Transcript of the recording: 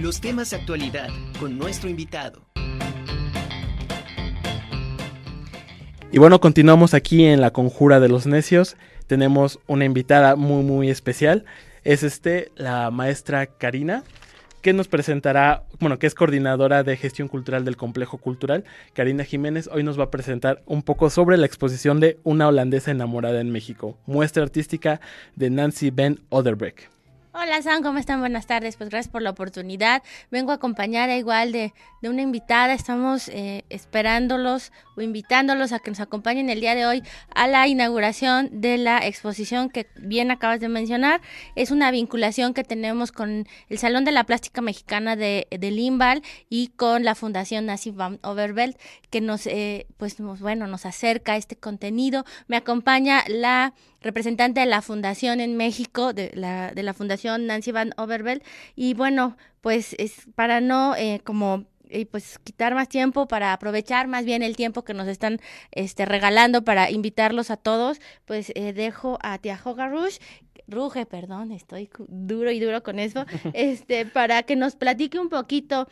Los temas de actualidad con nuestro invitado. Y bueno, continuamos aquí en la Conjura de los Necios. Tenemos una invitada muy muy especial. Es este la maestra Karina que nos presentará, bueno, que es coordinadora de gestión cultural del complejo cultural. Karina Jiménez hoy nos va a presentar un poco sobre la exposición de Una holandesa enamorada en México, muestra artística de Nancy Ben Oderbrecht. Hola Sam, ¿cómo están? Buenas tardes. Pues gracias por la oportunidad. Vengo acompañada igual de, de una invitada. Estamos eh, esperándolos o invitándolos a que nos acompañen el día de hoy a la inauguración de la exposición que bien acabas de mencionar. Es una vinculación que tenemos con el Salón de la Plástica Mexicana de, de Limbal y con la Fundación Nancy van Overveld que nos, eh, pues, bueno, nos acerca a este contenido. Me acompaña la representante de la Fundación en México, de la, de la Fundación Nancy Van Overveld. Y bueno, pues es para no eh, como y pues quitar más tiempo para aprovechar más bien el tiempo que nos están este regalando para invitarlos a todos, pues eh, dejo a Tiajoga Rush Ruge, perdón, estoy duro y duro con eso, este, para que nos platique un poquito